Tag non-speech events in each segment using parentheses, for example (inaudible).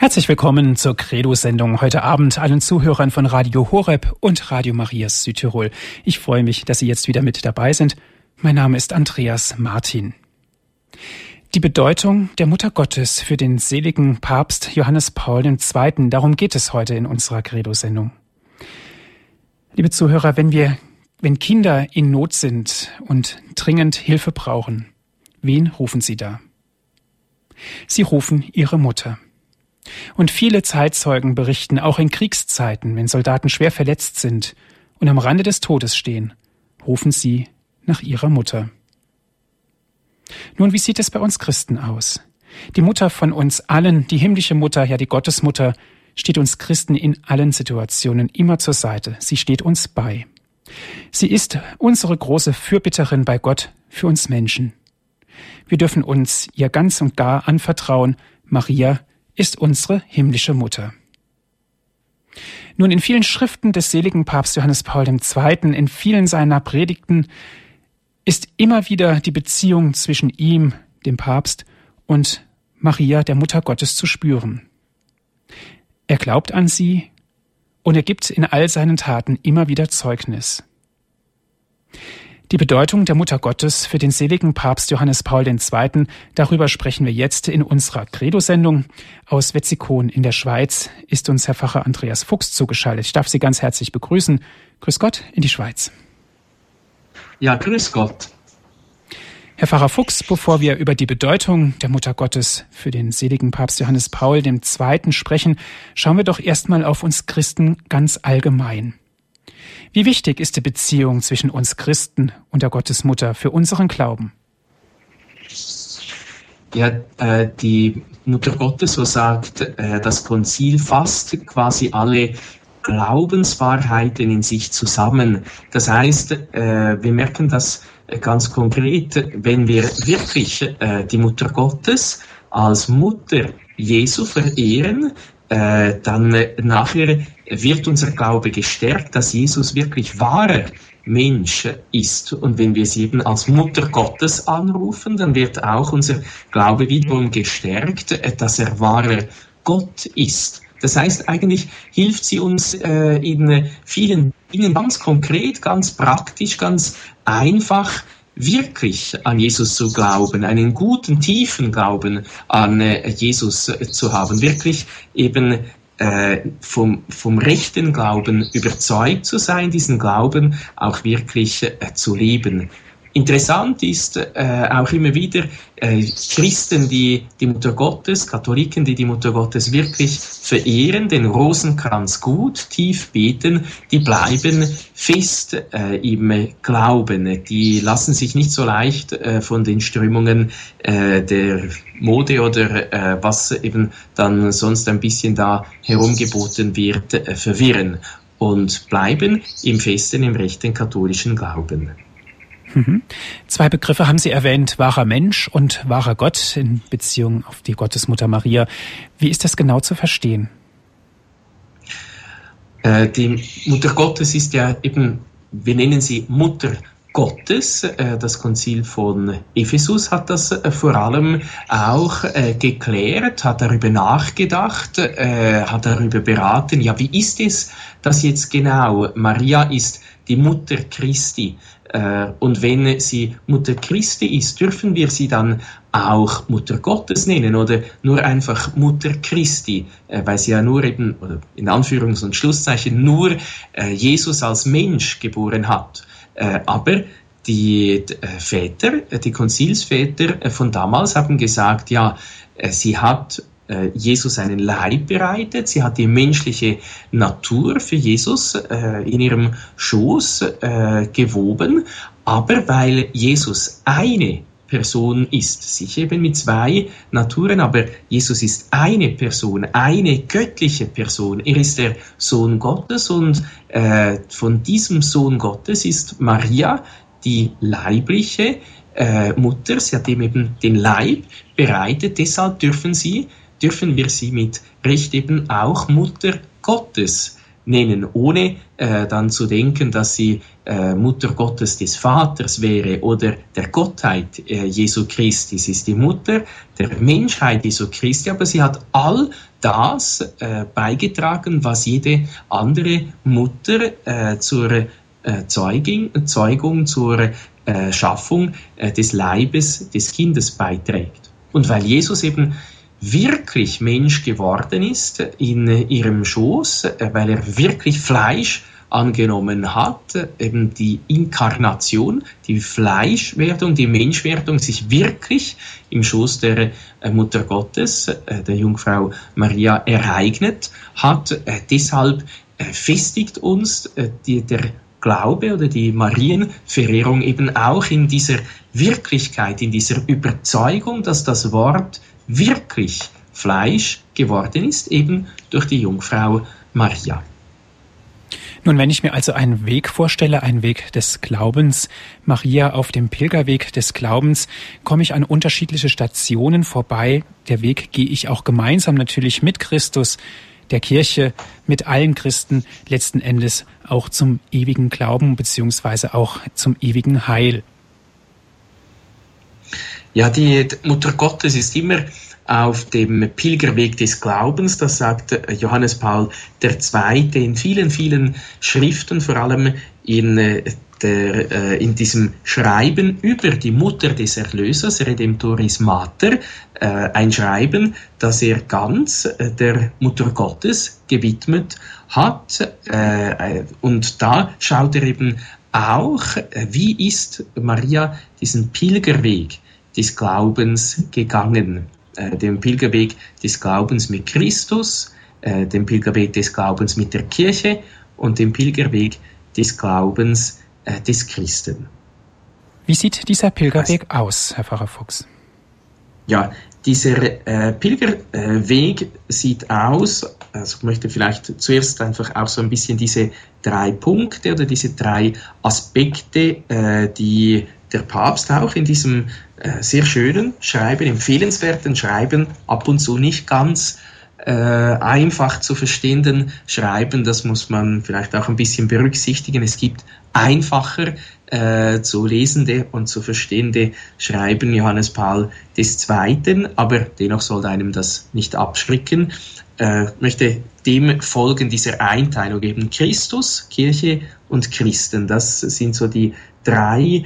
Herzlich willkommen zur Credo-Sendung heute Abend allen Zuhörern von Radio Horeb und Radio Marias Südtirol. Ich freue mich, dass Sie jetzt wieder mit dabei sind. Mein Name ist Andreas Martin. Die Bedeutung der Mutter Gottes für den seligen Papst Johannes Paul II. Darum geht es heute in unserer Credo-Sendung. Liebe Zuhörer, wenn wir, wenn Kinder in Not sind und dringend Hilfe brauchen, wen rufen sie da? Sie rufen ihre Mutter. Und viele Zeitzeugen berichten, auch in Kriegszeiten, wenn Soldaten schwer verletzt sind und am Rande des Todes stehen, rufen sie nach ihrer Mutter. Nun, wie sieht es bei uns Christen aus? Die Mutter von uns allen, die himmlische Mutter, ja die Gottesmutter, steht uns Christen in allen Situationen immer zur Seite. Sie steht uns bei. Sie ist unsere große Fürbitterin bei Gott für uns Menschen. Wir dürfen uns ihr ganz und gar anvertrauen. Maria ist unsere himmlische Mutter. Nun, in vielen Schriften des seligen Papst Johannes Paul II., in vielen seiner Predigten, ist immer wieder die Beziehung zwischen ihm, dem Papst, und Maria, der Mutter Gottes, zu spüren. Er glaubt an sie und er gibt in all seinen Taten immer wieder Zeugnis. Die Bedeutung der Mutter Gottes für den seligen Papst Johannes Paul II., darüber sprechen wir jetzt in unserer Credo-Sendung. Aus Wetzikon in der Schweiz ist uns Herr Pfarrer Andreas Fuchs zugeschaltet. Ich darf Sie ganz herzlich begrüßen. Grüß Gott in die Schweiz. Ja, grüß Gott. Herr Pfarrer Fuchs, bevor wir über die Bedeutung der Mutter Gottes für den seligen Papst Johannes Paul II. sprechen, schauen wir doch erstmal auf uns Christen ganz allgemein. Wie wichtig ist die Beziehung zwischen uns Christen und der Gottesmutter für unseren Glauben? Ja, äh, die Mutter Gottes, so sagt äh, das Konzil, fasst quasi alle Glaubenswahrheiten in sich zusammen. Das heißt, äh, wir merken das ganz konkret, wenn wir wirklich die Mutter Gottes als Mutter Jesu verehren, äh, dann äh, nachher wird unser Glaube gestärkt, dass Jesus wirklich wahrer Mensch ist. Und wenn wir sie eben als Mutter Gottes anrufen, dann wird auch unser Glaube wiederum gestärkt, äh, dass er wahrer Gott ist. Das heißt, eigentlich hilft sie uns äh, in vielen Dingen ganz konkret, ganz praktisch, ganz einfach, wirklich an Jesus zu glauben, einen guten, tiefen Glauben an äh, Jesus äh, zu haben, wirklich eben äh, vom, vom rechten Glauben überzeugt zu sein, diesen Glauben auch wirklich zu leben. Interessant ist äh, auch immer wieder äh, Christen, die die Mutter Gottes, Katholiken, die die Mutter Gottes wirklich verehren, den Rosenkranz gut, tief beten, die bleiben fest äh, im Glauben. Die lassen sich nicht so leicht äh, von den Strömungen äh, der Mode oder äh, was eben dann sonst ein bisschen da herumgeboten wird, äh, verwirren und bleiben im festen, im rechten katholischen Glauben. Mhm. Zwei Begriffe haben Sie erwähnt, wahrer Mensch und wahrer Gott in Beziehung auf die Gottesmutter Maria. Wie ist das genau zu verstehen? Äh, die Mutter Gottes ist ja eben, wir nennen sie Mutter Gottes. Äh, das Konzil von Ephesus hat das äh, vor allem auch geklärt, hat darüber nachgedacht, hat darüber beraten, ja, wie ist es das jetzt genau? Maria ist die Mutter Christi. Äh, und wenn sie Mutter Christi ist, dürfen wir sie dann auch Mutter Gottes nennen oder nur einfach Mutter Christi, äh, weil sie ja nur eben, oder in Anführungs- und Schlusszeichen, nur äh, Jesus als Mensch geboren hat. Aber die Väter, die Konzilsväter von damals haben gesagt, ja, sie hat äh, Jesus einen Leib bereitet. Sie hat die menschliche Natur für Jesus äh, in ihrem Schoß äh, gewoben. Aber weil Jesus eine Person ist, sicher eben mit zwei Naturen, aber Jesus ist eine Person, eine göttliche Person. Er ist der Sohn Gottes und äh, von diesem Sohn Gottes ist Maria die leibliche äh, Mutter. Sie hat ihm eben den Leib bereitet. Deshalb dürfen sie dürfen wir sie mit Recht eben auch Mutter Gottes nennen, ohne äh, dann zu denken, dass sie äh, Mutter Gottes des Vaters wäre oder der Gottheit äh, Jesu Christi. Sie ist die Mutter der Menschheit Jesu Christi, aber sie hat all das äh, beigetragen, was jede andere Mutter äh, zur äh, Zeuging, Zeugung, zur Schaffung des Leibes des Kindes beiträgt. Und weil Jesus eben wirklich Mensch geworden ist in ihrem Schoß, äh, weil er wirklich Fleisch angenommen hat, eben die Inkarnation, die Fleischwerdung, die Menschwerdung sich wirklich im Schoß der äh, Mutter Gottes, äh, der Jungfrau Maria, ereignet hat. Deshalb festigt uns die, der Glaube oder die Marienverehrung eben auch in dieser Wirklichkeit, in dieser Überzeugung, dass das Wort wirklich Fleisch geworden ist, eben durch die Jungfrau Maria. Nun, wenn ich mir also einen Weg vorstelle, einen Weg des Glaubens, Maria auf dem Pilgerweg des Glaubens, komme ich an unterschiedliche Stationen vorbei. Der Weg gehe ich auch gemeinsam natürlich mit Christus, der Kirche, mit allen Christen letzten Endes auch zum ewigen Glauben beziehungsweise auch zum ewigen Heil. Ja, die Mutter Gottes ist immer auf dem Pilgerweg des Glaubens, das sagt Johannes Paul II. in vielen, vielen Schriften, vor allem in, äh, der, äh, in diesem Schreiben über die Mutter des Erlösers, Redemptoris Mater, äh, ein Schreiben, das er ganz der Mutter Gottes gewidmet hat. Und da schaut er eben auch, wie ist Maria diesen Pilgerweg des Glaubens gegangen. Äh, den Pilgerweg des Glaubens mit Christus, äh, den Pilgerweg des Glaubens mit der Kirche und den Pilgerweg des Glaubens äh, des Christen. Wie sieht dieser Pilgerweg aus, Herr Pfarrer Fuchs? Ja, dieser äh, Pilgerweg sieht aus, also ich möchte vielleicht zuerst einfach auch so ein bisschen diese drei Punkte oder diese drei Aspekte, äh, die der Papst auch in diesem äh, sehr schönen Schreiben, empfehlenswerten Schreiben, ab und zu nicht ganz äh, einfach zu verstehenden Schreiben, das muss man vielleicht auch ein bisschen berücksichtigen. Es gibt einfacher äh, zu lesende und zu verstehende Schreiben Johannes Paul II., aber dennoch sollte einem das nicht abschrecken. Äh, möchte dem folgen dieser Einteilung eben Christus, Kirche und Christen. Das sind so die drei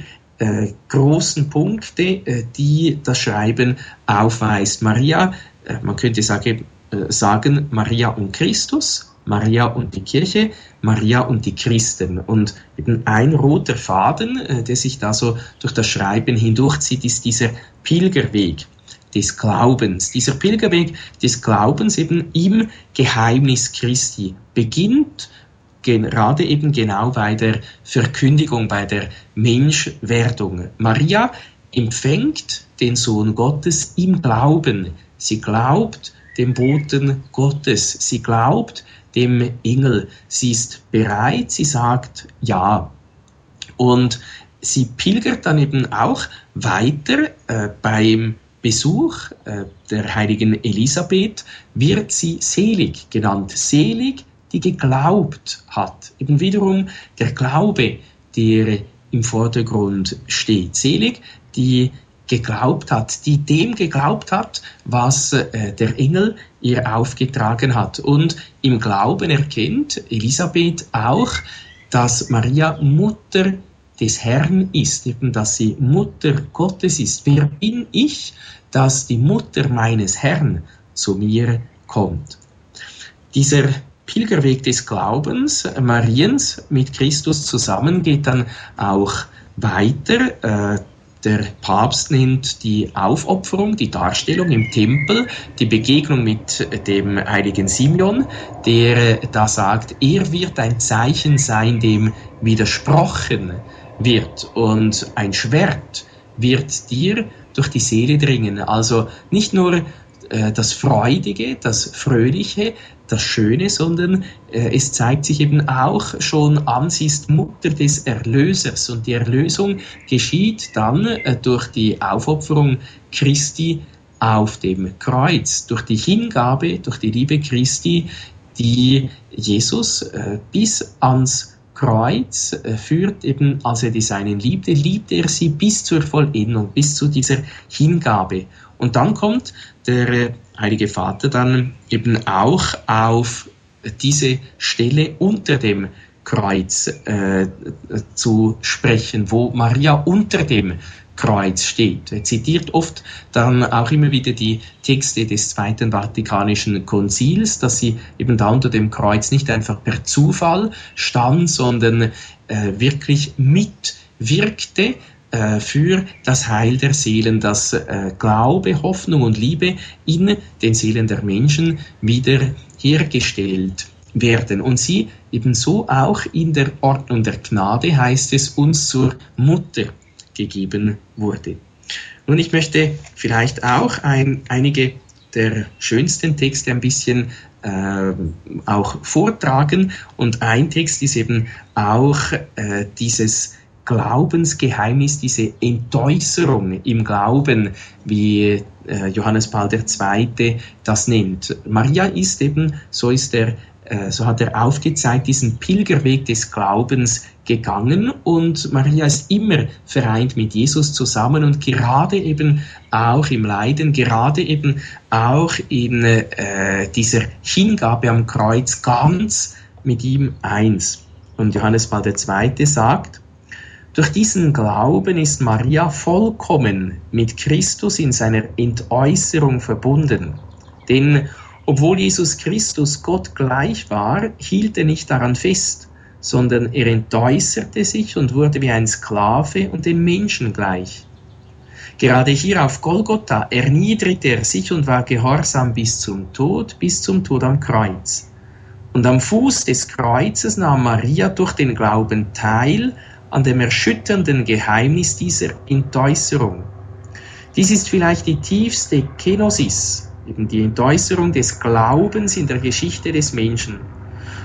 großen Punkte, äh, die das Schreiben aufweist. Maria, äh, man könnte sagen, äh, sagen, Maria und Christus, Maria und die Kirche, Maria und die Christen. Und eben ein roter Faden, äh, der sich da so durch das Schreiben hindurchzieht, ist dieser Pilgerweg des Glaubens. Dieser Pilgerweg des Glaubens eben im Geheimnis Christi beginnt gerade eben genau bei der Verkündigung, bei der Menschwerdung. Maria empfängt den Sohn Gottes im Glauben. Sie glaubt dem Boten Gottes. Sie glaubt dem Engel. Sie ist bereit. Sie sagt Ja. Und sie pilgert dann eben auch weiter äh, beim Besuch äh, der heiligen Elisabeth wird sie selig genannt. Selig die geglaubt hat. Eben wiederum der Glaube, der im Vordergrund steht. Selig, die geglaubt hat, die dem geglaubt hat, was äh, der Engel ihr aufgetragen hat. Und im Glauben erkennt Elisabeth auch, dass Maria Mutter des Herrn ist, eben dass sie Mutter Gottes ist. Wer bin ich, dass die Mutter meines Herrn zu mir kommt? Dieser Pilgerweg des Glaubens Mariens mit Christus zusammen geht dann auch weiter. Äh, der Papst nennt die Aufopferung, die Darstellung im Tempel, die Begegnung mit dem heiligen Simeon, der da sagt, er wird ein Zeichen sein, dem widersprochen wird und ein Schwert wird dir durch die Seele dringen. Also nicht nur äh, das Freudige, das Fröhliche, das Schöne, sondern äh, es zeigt sich eben auch schon an, sie ist Mutter des Erlösers und die Erlösung geschieht dann äh, durch die Aufopferung Christi auf dem Kreuz, durch die Hingabe, durch die Liebe Christi die Jesus äh, bis ans Kreuz äh, führt, eben als er die Seinen liebte, liebte er sie bis zur Vollendung, bis zu dieser Hingabe. Und dann kommt der äh, Heilige Vater dann eben auch auf diese Stelle unter dem Kreuz äh, zu sprechen, wo Maria unter dem Kreuz steht. Er zitiert oft dann auch immer wieder die Texte des Zweiten Vatikanischen Konzils, dass sie eben da unter dem Kreuz nicht einfach per Zufall stand, sondern äh, wirklich mitwirkte äh, für das Heil der Seelen, dass äh, Glaube, Hoffnung und Liebe in den Seelen der Menschen wieder hergestellt werden. Und sie ebenso auch in der Ordnung der Gnade heißt es uns zur Mutter gegeben wurde. Nun, ich möchte vielleicht auch ein, einige der schönsten Texte ein bisschen äh, auch vortragen. Und ein Text ist eben auch äh, dieses Glaubensgeheimnis, diese Entäußerung im Glauben, wie äh, Johannes Paul II. das nennt. Maria ist eben, so ist er äh, so hat er aufgezeigt, diesen Pilgerweg des Glaubens gegangen und Maria ist immer vereint mit Jesus zusammen und gerade eben auch im Leiden, gerade eben auch in äh, dieser Hingabe am Kreuz ganz mit ihm eins. Und Johannes Paul II. sagt, durch diesen Glauben ist Maria vollkommen mit Christus in seiner Entäußerung verbunden. Denn obwohl Jesus Christus Gott gleich war, hielt er nicht daran fest, sondern er entäußerte sich und wurde wie ein Sklave und den Menschen gleich. Gerade hier auf Golgotha erniedrigte er sich und war gehorsam bis zum Tod, bis zum Tod am Kreuz. Und am Fuß des Kreuzes nahm Maria durch den Glauben teil an dem erschütternden Geheimnis dieser Entäußerung. Dies ist vielleicht die tiefste Kenosis, eben die Entäußerung des Glaubens in der Geschichte des Menschen.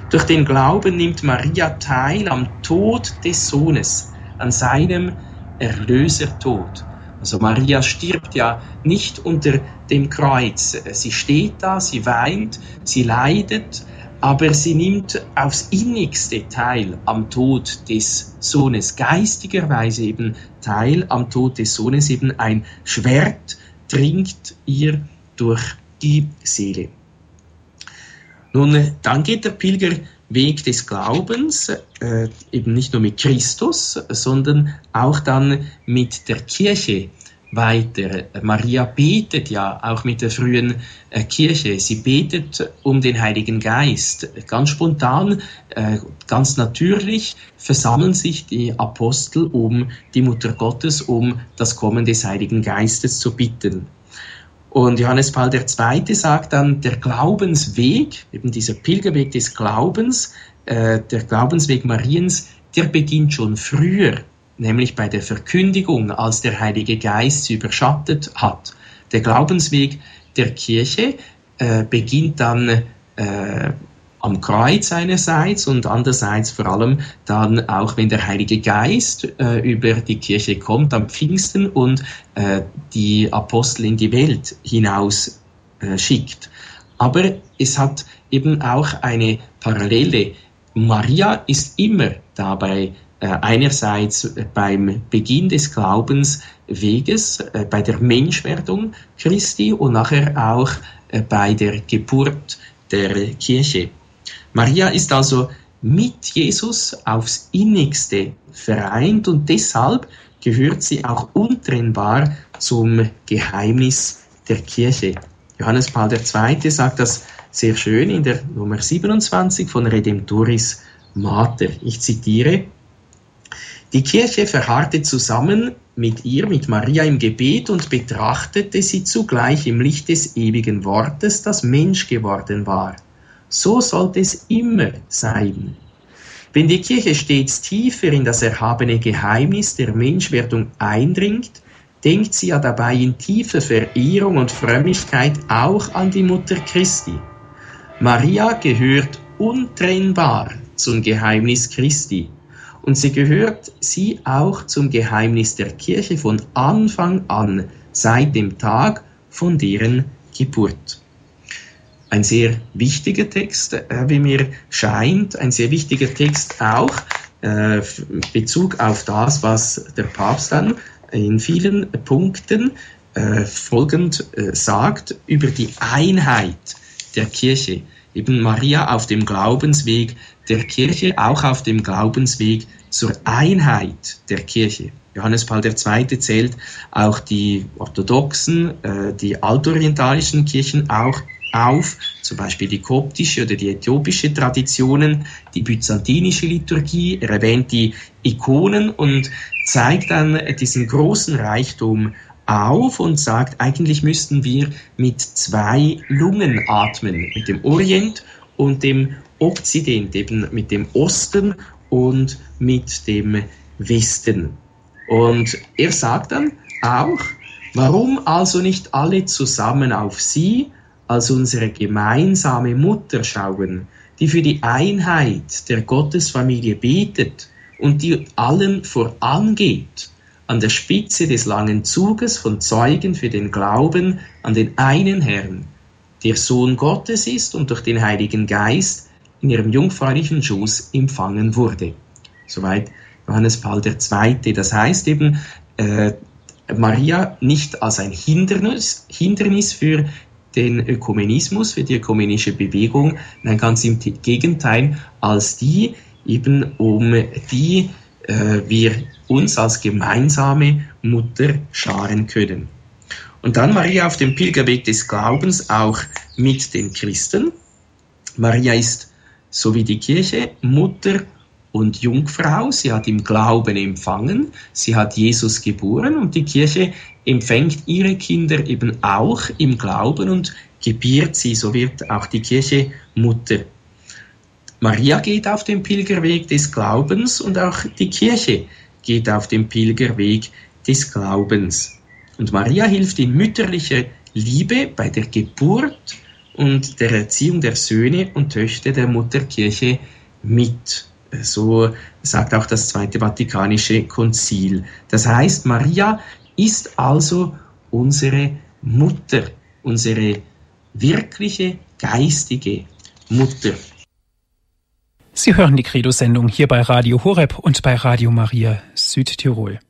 Durch den Glauben nimmt Maria teil am Tod des Sohnes, an seinem Erlösertod. Also Maria stirbt ja nicht unter dem Kreuz. Sie steht da, sie weint, sie leidet, aber sie nimmt aufs innigste teil am Tod des Sohnes, geistigerweise eben teil am Tod des Sohnes, eben ein Schwert dringt ihr durch die Seele. Nun, dann geht der Pilgerweg des Glaubens äh, eben nicht nur mit Christus, sondern auch dann mit der Kirche weiter. Maria betet ja auch mit der frühen äh, Kirche. Sie betet um den Heiligen Geist. Ganz spontan, äh, ganz natürlich versammeln sich die Apostel um die Mutter Gottes, um das Kommen des Heiligen Geistes zu bitten. Und Johannes Paul II. sagt dann, der Glaubensweg, eben dieser Pilgerweg des Glaubens, äh, der Glaubensweg Mariens, der beginnt schon früher, nämlich bei der Verkündigung, als der Heilige Geist sie überschattet hat. Der Glaubensweg der Kirche äh, beginnt dann äh, am Kreuz einerseits und andererseits vor allem dann auch, wenn der Heilige Geist äh, über die Kirche kommt am Pfingsten und äh, die Apostel in die Welt hinaus äh, schickt. Aber es hat eben auch eine Parallele. Maria ist immer dabei einerseits beim Beginn des Glaubensweges, äh, bei der Menschwerdung Christi und nachher auch äh, bei der Geburt der Kirche. Maria ist also mit Jesus aufs innigste vereint und deshalb gehört sie auch untrennbar zum Geheimnis der Kirche. Johannes Paul II. sagt das sehr schön in der Nummer 27 von Redemptoris Mater. Ich zitiere, die Kirche verharrte zusammen mit ihr, mit Maria im Gebet und betrachtete sie zugleich im Licht des ewigen Wortes, das Mensch geworden war. So sollte es immer sein. Wenn die Kirche stets tiefer in das erhabene Geheimnis der Menschwerdung eindringt, denkt sie ja dabei in tiefer Verehrung und Frömmigkeit auch an die Mutter Christi. Maria gehört untrennbar zum Geheimnis Christi und sie gehört sie auch zum Geheimnis der Kirche von Anfang an, seit dem Tag von deren Geburt. ein sehr wichtiger Text, äh, wie mir scheint, ein sehr wichtiger Text auch äh, Bezug auf das, was der Papst dann in vielen Punkten äh, folgend sagt über die Einheit der Kirche. Eben Maria auf dem Glaubensweg der Kirche, auch auf dem Glaubensweg zur Einheit der Kirche. Johannes Paul II. zählt auch die orthodoxen, äh, die altorientalischen Kirchen auch auf, zum Beispiel die koptische oder die äthiopische Traditionen, die byzantinische Liturgie, er erwähnt die Ikonen und zeigt dann diesen großen Reichtum auf und sagt, eigentlich müssten wir mit zwei Lungen atmen, mit dem Orient und dem Okzident, eben mit dem Osten und mit dem Westen. Und er sagt dann auch, warum also nicht alle zusammen auf sie als unsere gemeinsame Mutter schauen, die für die Einheit der Gottesfamilie betet und die allen vorangeht, an der Spitze des langen Zuges von Zeugen für den Glauben an den einen Herrn, der Sohn Gottes ist und durch den Heiligen Geist in ihrem jungfräulichen Schoß empfangen wurde. Soweit Johannes Paul II. Das heißt eben, äh, Maria nicht als ein Hindernis, Hindernis für den Ökumenismus, für die ökumenische Bewegung, nein, ganz im Gegenteil, als die eben um die äh, wir uns als gemeinsame Mutter scharen können. Und dann Maria auf dem Pilgerweg des Glaubens auch mit den Christen. Maria ist, so wie die Kirche, Mutter und Jungfrau. Sie hat im Glauben empfangen. Sie hat Jesus geboren und die Kirche empfängt ihre Kinder eben auch im Glauben und gebiert sie. So wird auch die Kirche Mutter. Maria geht auf den Pilgerweg des Glaubens und auch die Kirche geht auf den Pilgerweg des Glaubens. Und Maria hilft in mütterlicher Liebe bei der Geburt und der Erziehung der Söhne und Töchter der Mutterkirche mit. So sagt auch das Zweite Vatikanische Konzil. Das heißt, Maria ist also unsere Mutter, unsere wirkliche geistige Mutter. Sie hören die Credo-Sendung hier bei Radio Horeb und bei Radio Maria Südtirol.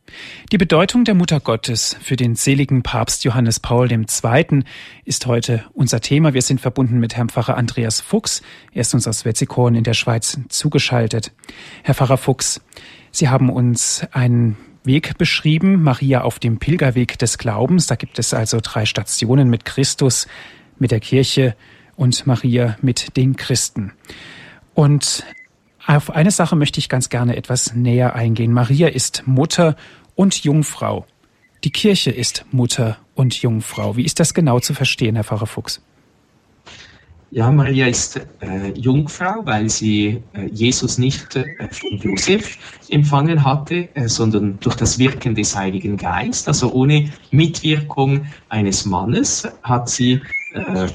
Die Bedeutung der Mutter Gottes für den seligen Papst Johannes Paul II. ist heute unser Thema. Wir sind verbunden mit Herrn Pfarrer Andreas Fuchs. Er ist uns aus Wetzikon in der Schweiz zugeschaltet. Herr Pfarrer Fuchs, Sie haben uns einen Weg beschrieben, Maria auf dem Pilgerweg des Glaubens. Da gibt es also drei Stationen mit Christus, mit der Kirche und Maria mit den Christen. Und auf eine Sache möchte ich ganz gerne etwas näher eingehen. Maria ist Mutter und Jungfrau. Die Kirche ist Mutter und Jungfrau. Wie ist das genau zu verstehen, Herr Pfarrer Fuchs? Ja, Maria ist äh, Jungfrau, weil sie äh, Jesus nicht äh, von Josef empfangen hatte, äh, sondern durch das Wirken des Heiligen Geistes, also ohne Mitwirkung eines Mannes, hat sie äh,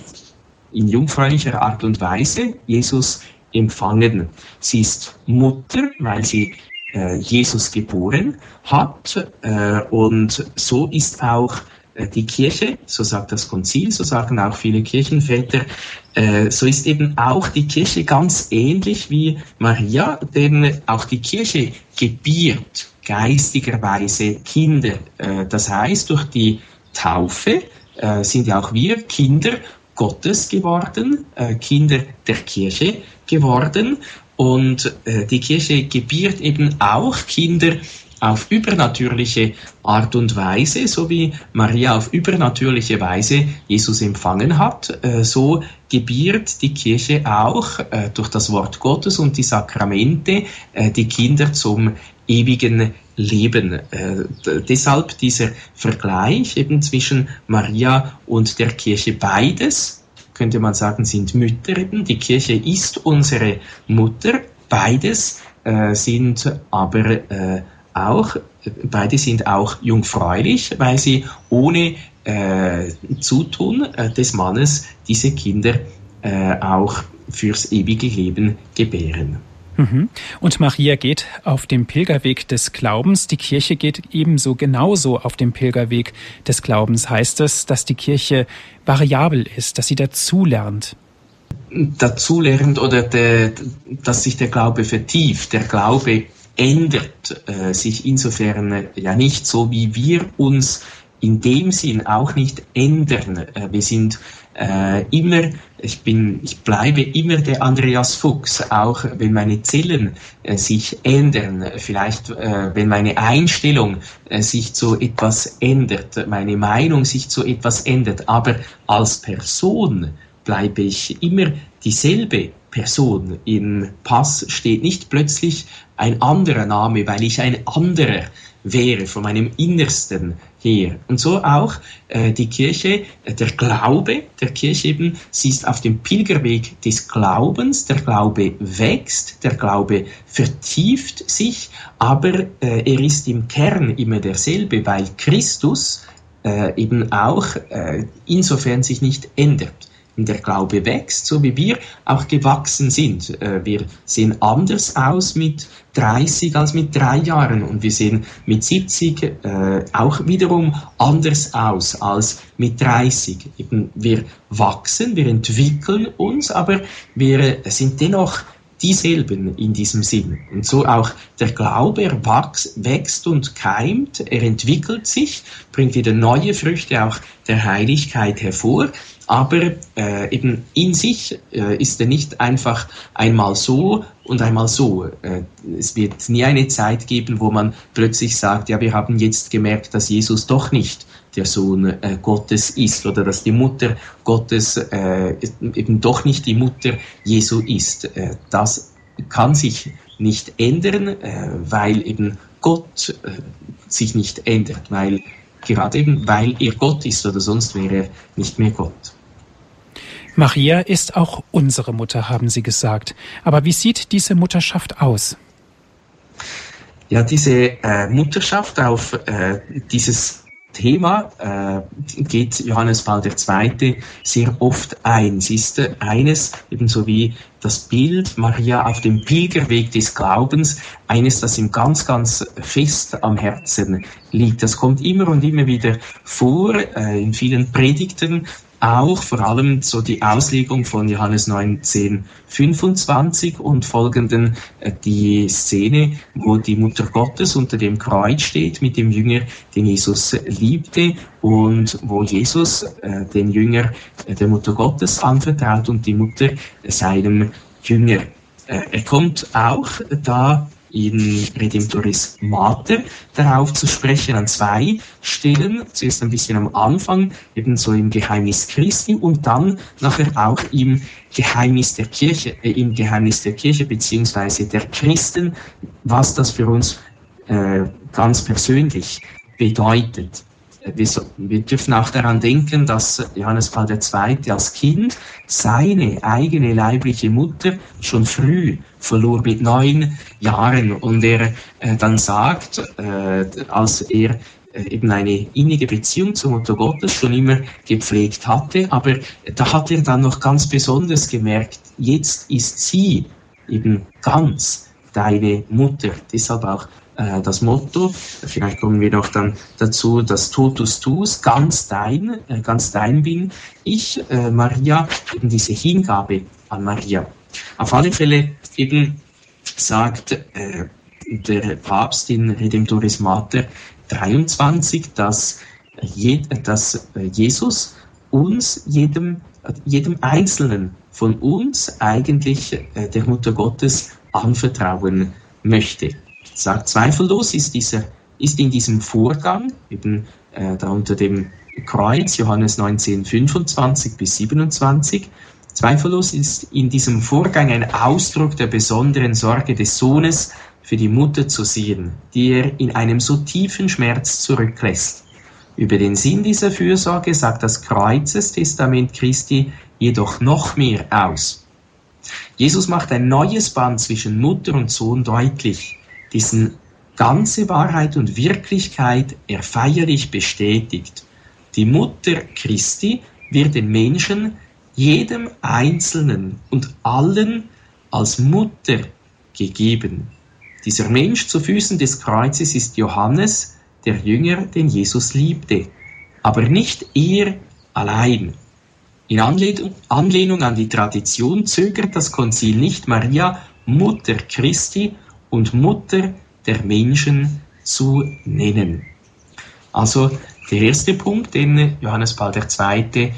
in jungfräulicher Art und Weise Jesus empfangen. Sie ist Mutter, weil sie äh, Jesus geboren hat äh, und so ist auch äh, die Kirche, so sagt das Konzil, so sagen auch viele Kirchenväter, äh, so ist eben auch die Kirche ganz ähnlich wie Maria, denn auch die Kirche gebiert geistigerweise Kinder. Äh, das heißt, durch die Taufe äh, sind ja auch wir Kinder Gottes geworden, äh, Kinder der Kirche geworden. Und äh, die Kirche gebiert eben auch Kinder auf übernatürliche Art und Weise, so wie Maria auf übernatürliche Weise Jesus empfangen hat, äh, so gebiert die Kirche auch äh, durch das Wort Gottes und die Sakramente äh, die Kinder zum ewigen Leben. Äh, deshalb dieser Vergleich eben zwischen Maria und der Kirche. Beides, könnte man sagen, sind Mütter eben. Die Kirche ist unsere Mutter. Beides äh, sind aber äh, auch, beide sind auch jungfräulich, weil sie ohne äh, Zutun äh, des Mannes diese Kinder äh, auch fürs ewige Leben gebären. Mhm. Und Maria geht auf dem Pilgerweg des Glaubens. Die Kirche geht ebenso genauso auf dem Pilgerweg des Glaubens. Heißt es, dass die Kirche variabel ist, dass sie dazulernt? dazulernt oder der, dass sich der Glaube vertieft. Der Glaube ändert äh, sich insofern äh, ja nicht so, wie wir uns in dem Sinn auch nicht ändern. Äh, wir sind äh, immer, ich bin, ich bleibe immer der Andreas Fuchs, auch wenn meine Zellen äh, sich ändern, vielleicht äh, wenn meine Einstellung äh, sich zu etwas ändert, meine Meinung sich zu etwas ändert, aber als Person bleibe ich immer dieselbe Person. Im Pass steht nicht plötzlich ein anderer Name, weil ich ein anderer wäre, von meinem Innersten her. Und so auch äh, die Kirche, äh, der Glaube der Kirche eben, sie ist auf dem Pilgerweg des Glaubens, der Glaube wächst, der Glaube vertieft sich, aber äh, er ist im Kern immer derselbe, weil Christus äh, eben auch äh, insofern sich nicht ändert der Glaube wächst, so wie wir auch gewachsen sind. Äh, wir sehen anders aus mit 30 als mit drei Jahren und wir sehen mit 70 äh, auch wiederum anders aus als mit 30. Eben wir wachsen, wir entwickeln uns, aber wir sind dennoch dieselben in diesem Sinn. Und so auch der Glaube, er wächst und keimt, er entwickelt sich, bringt wieder neue Früchte auch der Heiligkeit hervor, aber äh, eben in sich äh, ist er nicht einfach einmal so und einmal so. Äh, es wird nie eine Zeit geben, wo man plötzlich sagt, ja, wir haben jetzt gemerkt, dass Jesus doch nicht der Sohn äh, Gottes ist oder dass die Mutter Gottes äh, eben doch nicht die Mutter Jesu ist. Äh, das kann sich nicht ändern, weil eben Gott sich nicht ändert, weil gerade eben weil er Gott ist oder sonst wäre er nicht mehr Gott. Maria ist auch unsere Mutter, haben Sie gesagt. Aber wie sieht diese Mutterschaft aus? Ja, diese äh, Mutterschaft auf äh, dieses Thema äh, geht Johannes Paul II. sehr oft ein. Sie ist äh, eines, ebenso wie das Bild Maria auf dem Pilgerweg des Glaubens, eines, das ihm ganz, ganz fest am Herzen liegt. Das kommt immer und immer wieder vor äh, in vielen Predigten auch vor allem so die Auslegung von Johannes 19, 25 und folgenden äh, die Szene, wo die Mutter Gottes unter dem Kreuz steht mit dem Jünger, den Jesus liebte und wo Jesus äh, den Jünger äh, der Mutter Gottes anvertraut und die Mutter seinem Jünger. Äh, er kommt auch da in Redemptoris Mater darauf zu sprechen an zwei Stellen. Zuerst ein bisschen am Anfang, ebenso im Geheimnis Christi und dann nachher auch im Geheimnis der Kirche, äh, im Geheimnis der Kirche beziehungsweise der Christen, was das für uns äh, ganz persönlich bedeutet wir, wir dürfen auch daran denken, dass Johannes Paul II. als Kind seine eigene leibliche Mutter schon früh verlor mit neun Jahren und er äh, dann sagt, äh, als er äh, eben eine innige Beziehung zur Mutter Gottes schon immer gepflegt hatte, aber da hat er dann noch ganz besonders gemerkt, jetzt ist sie eben ganz deine Mutter. Deshalb auch äh, das Motto, vielleicht kommen wir noch dann dazu, dass Totus Tus, ganz dein, äh, ganz dein bin ich, äh, Maria, eben diese Hingabe an Maria. Auf alle Fälle eben sagt äh, der Papst in Redemptoris Mater 23, dass, je, dass Jesus uns, jedem, jedem Einzelnen von uns eigentlich äh, der Mutter Gottes anvertrauen möchte zweifellos, ist, dieser, ist in diesem Vorgang, eben äh, da unter dem Kreuz, Johannes 19, 25 bis 27, zweifellos ist in diesem Vorgang ein Ausdruck der besonderen Sorge des Sohnes für die Mutter zu sehen, die er in einem so tiefen Schmerz zurücklässt. Über den Sinn dieser Fürsorge sagt das Kreuzestestament Christi jedoch noch mehr aus. Jesus macht ein neues Band zwischen Mutter und Sohn deutlich dessen ganze Wahrheit und Wirklichkeit er feierlich bestätigt. Die Mutter Christi wird den Menschen, jedem Einzelnen und allen als Mutter gegeben. Dieser Mensch zu Füßen des Kreuzes ist Johannes, der Jünger, den Jesus liebte, aber nicht er allein. In Anlehnung an die Tradition zögert das Konzil nicht, Maria Mutter Christi und Mutter der Menschen zu nennen. Also der erste Punkt, den Johannes Paul II.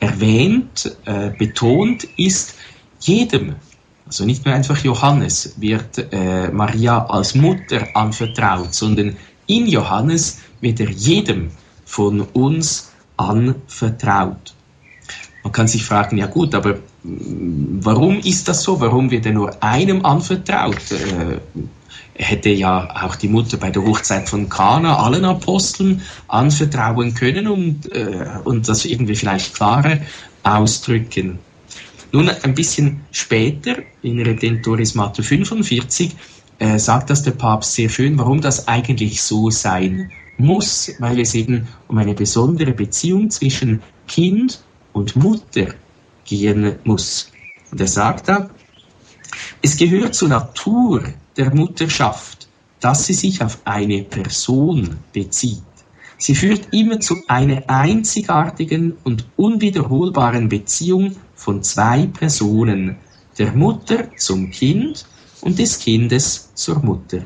erwähnt, äh, betont, ist, jedem, also nicht nur einfach Johannes, wird äh, Maria als Mutter anvertraut, sondern in Johannes wird er jedem von uns anvertraut. Man kann sich fragen, ja gut, aber warum ist das so? Warum wird er nur einem anvertraut? Äh, er hätte ja auch die Mutter bei der Hochzeit von Kana allen Aposteln anvertrauen können und, äh, und das irgendwie vielleicht klarer ausdrücken. Nun, ein bisschen später, in Redemptoris Mater 45, äh, sagt das der Papst sehr schön, warum das eigentlich so sein muss, weil es eben um eine besondere Beziehung zwischen Kind und Mutter gehen muss. Und er sagt da, es gehört zur Natur der Mutterschaft, dass sie sich auf eine Person bezieht. Sie führt immer zu einer einzigartigen und unwiederholbaren Beziehung von zwei Personen, der Mutter zum Kind und des Kindes zur Mutter.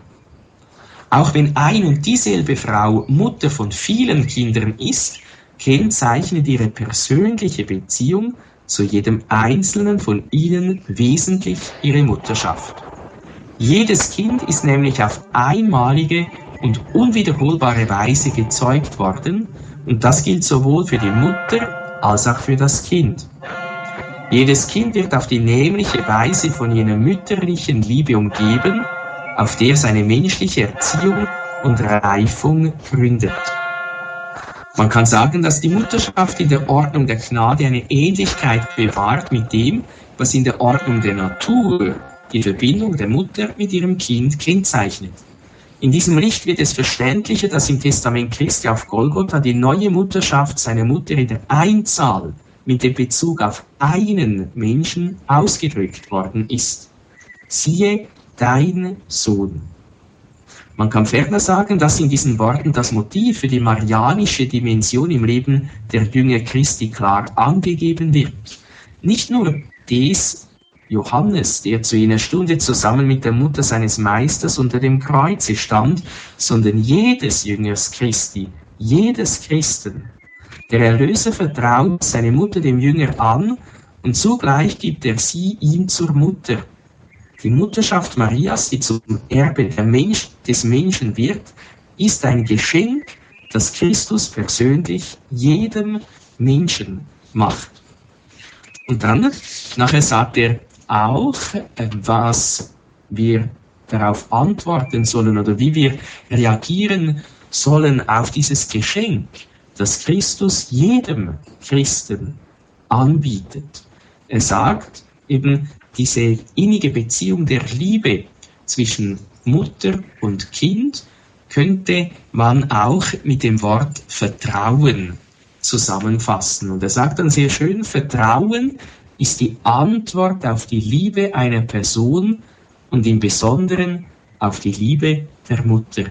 Auch wenn ein und dieselbe Frau Mutter von vielen Kindern ist, kennzeichnet ihre persönliche Beziehung zu jedem einzelnen von ihnen wesentlich ihre Mutterschaft. Jedes Kind ist nämlich auf einmalige und unwiederholbare Weise gezeugt worden und das gilt sowohl für die Mutter als auch für das Kind. Jedes Kind wird auf die nämliche Weise von jener mütterlichen Liebe umgeben, auf der seine menschliche Erziehung und Reifung gründet. Man kann sagen, dass die Mutterschaft in der Ordnung der Gnade eine Ähnlichkeit bewahrt mit dem, was in der Ordnung der Natur die Verbindung der Mutter mit ihrem Kind kennzeichnet. In diesem Licht wird es verständlicher, dass im Testament Christi auf Golgotha die neue Mutterschaft seiner Mutter in der Einzahl mit dem Bezug auf einen Menschen ausgedrückt worden ist. Siehe dein Sohn. Man kann ferner sagen, dass in diesen Worten das Motiv für die marianische Dimension im Leben der Jünger Christi klar angegeben wird. Nicht nur des Johannes, der zu jener Stunde zusammen mit der Mutter seines Meisters unter dem Kreuze stand, sondern jedes Jüngers Christi, jedes Christen. Der Erlöser vertraut seine Mutter dem Jünger an und zugleich gibt er sie ihm zur Mutter. Die Mutterschaft Marias, die zum Erbe Mensch, des Menschen wird, ist ein Geschenk, das Christus persönlich jedem Menschen macht. Und dann, nachher sagt er auch, äh, was wir darauf antworten sollen oder wie wir reagieren sollen auf dieses Geschenk, das Christus jedem Christen anbietet. Er sagt eben, diese innige Beziehung der Liebe zwischen Mutter und Kind könnte man auch mit dem Wort Vertrauen zusammenfassen. Und er sagt dann sehr schön, Vertrauen ist die Antwort auf die Liebe einer Person und im Besonderen auf die Liebe der Mutter.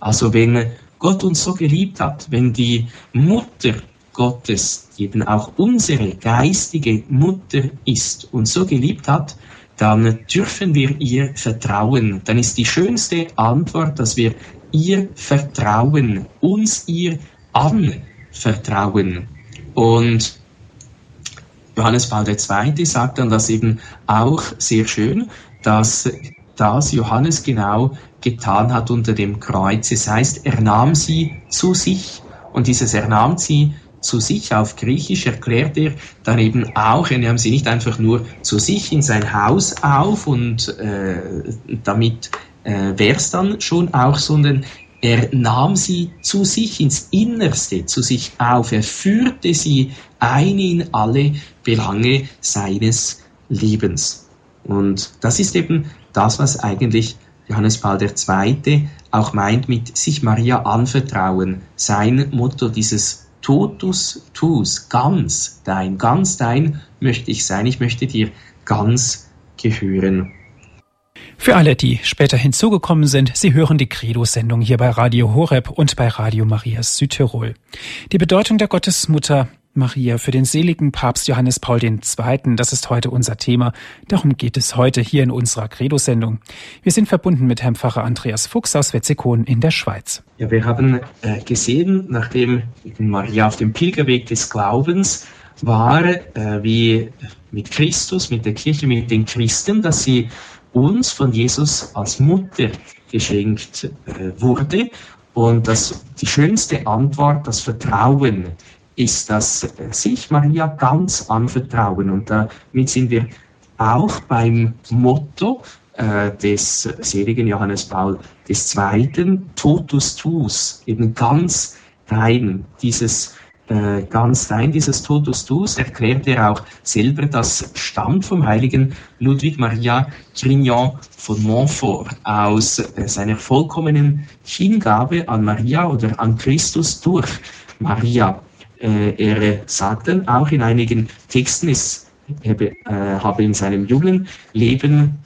Also wenn Gott uns so geliebt hat, wenn die Mutter Gottes, die eben auch unsere geistige Mutter ist und so geliebt hat, dann dürfen wir ihr vertrauen. Dann ist die schönste Antwort, dass wir ihr vertrauen, uns ihr anvertrauen. Und Johannes Paul II. sagt dann das eben auch sehr schön, dass das Johannes genau getan hat unter dem Kreuz. Es heißt, er nahm sie zu sich und dieses er nahm sie zu sich auf Griechisch erklärt er dann eben auch, er nahm sie nicht einfach nur zu sich in sein Haus auf und äh, damit äh, wäre es dann schon auch, sondern er nahm sie zu sich ins Innerste, zu sich auf. Er führte sie ein in alle Belange seines Lebens. Und das ist eben das, was eigentlich Johannes Paul II. auch meint mit sich Maria anvertrauen. Sein Motto dieses totus tus, ganz dein, ganz dein möchte ich sein, ich möchte dir ganz gehören. Für alle, die später hinzugekommen sind, Sie hören die Credo-Sendung hier bei Radio Horeb und bei Radio Marias Südtirol. Die Bedeutung der Gottesmutter Maria für den seligen Papst Johannes Paul II. Das ist heute unser Thema. Darum geht es heute hier in unserer Credo-Sendung. Wir sind verbunden mit Herrn Pfarrer Andreas Fuchs aus Wetzikon in der Schweiz. Ja, wir haben äh, gesehen, nachdem Maria auf dem Pilgerweg des Glaubens war, äh, wie mit Christus, mit der Kirche, mit den Christen, dass sie uns von Jesus als Mutter geschenkt äh, wurde und dass die schönste Antwort, das Vertrauen, ist, dass sich Maria ganz anvertrauen. Und damit sind wir auch beim Motto äh, des seligen Johannes Paul II. Totus tus, eben ganz rein, dieses äh, ganz rein, dieses Totus tus, erklärt er auch selber, das stammt vom heiligen Ludwig Maria Grignon von Montfort aus äh, seiner vollkommenen Hingabe an Maria oder an Christus durch Maria. Äh, er sagt dann auch in einigen Texten, es habe, äh, habe in seinem jungen Leben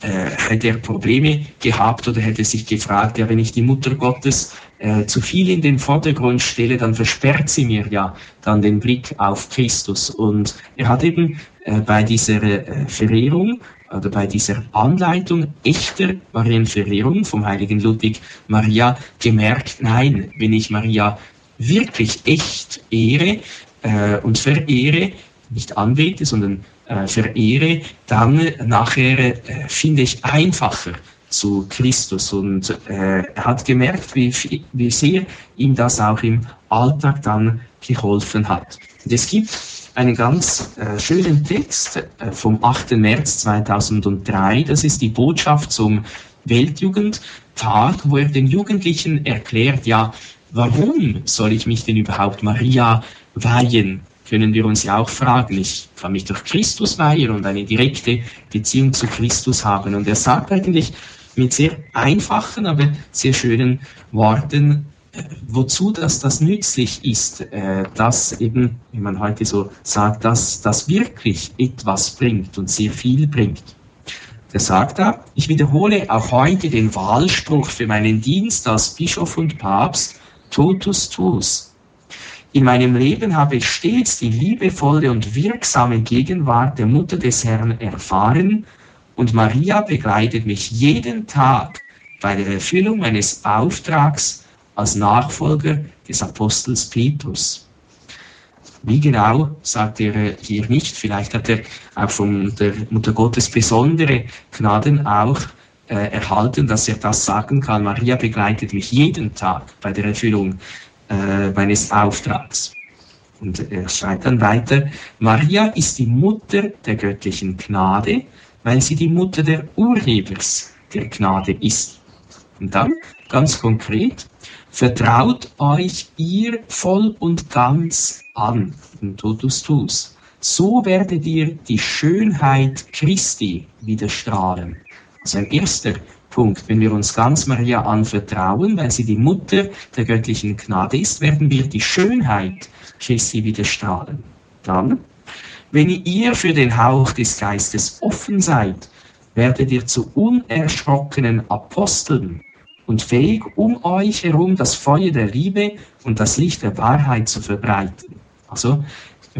äh, hätte er Probleme gehabt oder hätte sich gefragt, ja, wenn ich die Mutter Gottes äh, zu viel in den Vordergrund stelle, dann versperrt sie mir ja dann den Blick auf Christus. Und er hat eben äh, bei dieser äh, Verehrung oder bei dieser Anleitung echter Marienverehrung vom heiligen Ludwig Maria gemerkt, nein, wenn ich Maria wirklich echt ehre äh, und verehre, nicht anbete, sondern äh, verehre, dann nachher äh, finde ich einfacher zu Christus. Und äh, er hat gemerkt, wie, wie sehr ihm das auch im Alltag dann geholfen hat. Und es gibt einen ganz äh, schönen Text äh, vom 8. März 2003. Das ist die Botschaft zum Weltjugendtag, wo er den Jugendlichen erklärt, ja, warum soll ich mich denn überhaupt Maria weihen? Können wir uns ja auch fragen. Ich kann mich durch Christus weihen und eine direkte Beziehung zu Christus haben. Und er sagt eigentlich mit sehr einfachen, aber sehr schönen Worten, äh, wozu das, das nützlich ist, äh, dass eben, wie man heute so sagt, dass das wirklich etwas bringt und sehr viel bringt. Der sagt da, ich wiederhole auch heute den Wahlspruch für meinen Dienst als Bischof und Papst, totus tuus. In meinem Leben habe ich stets die liebevolle und wirksame Gegenwart der Mutter des Herrn erfahren und Maria begleitet mich jeden Tag bei der Erfüllung meines Auftrags als Nachfolger des Apostels Petrus. Wie genau, sagt er hier nicht. Vielleicht hat er auch von der Mutter Gottes besondere Gnaden auch äh, erhalten, dass er das sagen kann. Maria begleitet mich jeden Tag bei der Erfüllung äh, meines Auftrags. Und er schreibt dann weiter, Maria ist die Mutter der göttlichen Gnade, weil sie die Mutter der Urhebers der Gnade ist. Und dann, ganz konkret, vertraut euch ihr voll und ganz an, in totus tus. So werdet ihr die Schönheit Christi widerstrahlen. Also ein erster Punkt. Wenn wir uns ganz Maria anvertrauen, weil sie die Mutter der göttlichen Gnade ist, werden wir die Schönheit Christi widerstrahlen. Dann, wenn ihr für den Hauch des Geistes offen seid, werdet ihr zu unerschrockenen Aposteln und fähig, um euch herum das Feuer der Liebe und das Licht der Wahrheit zu verbreiten. Also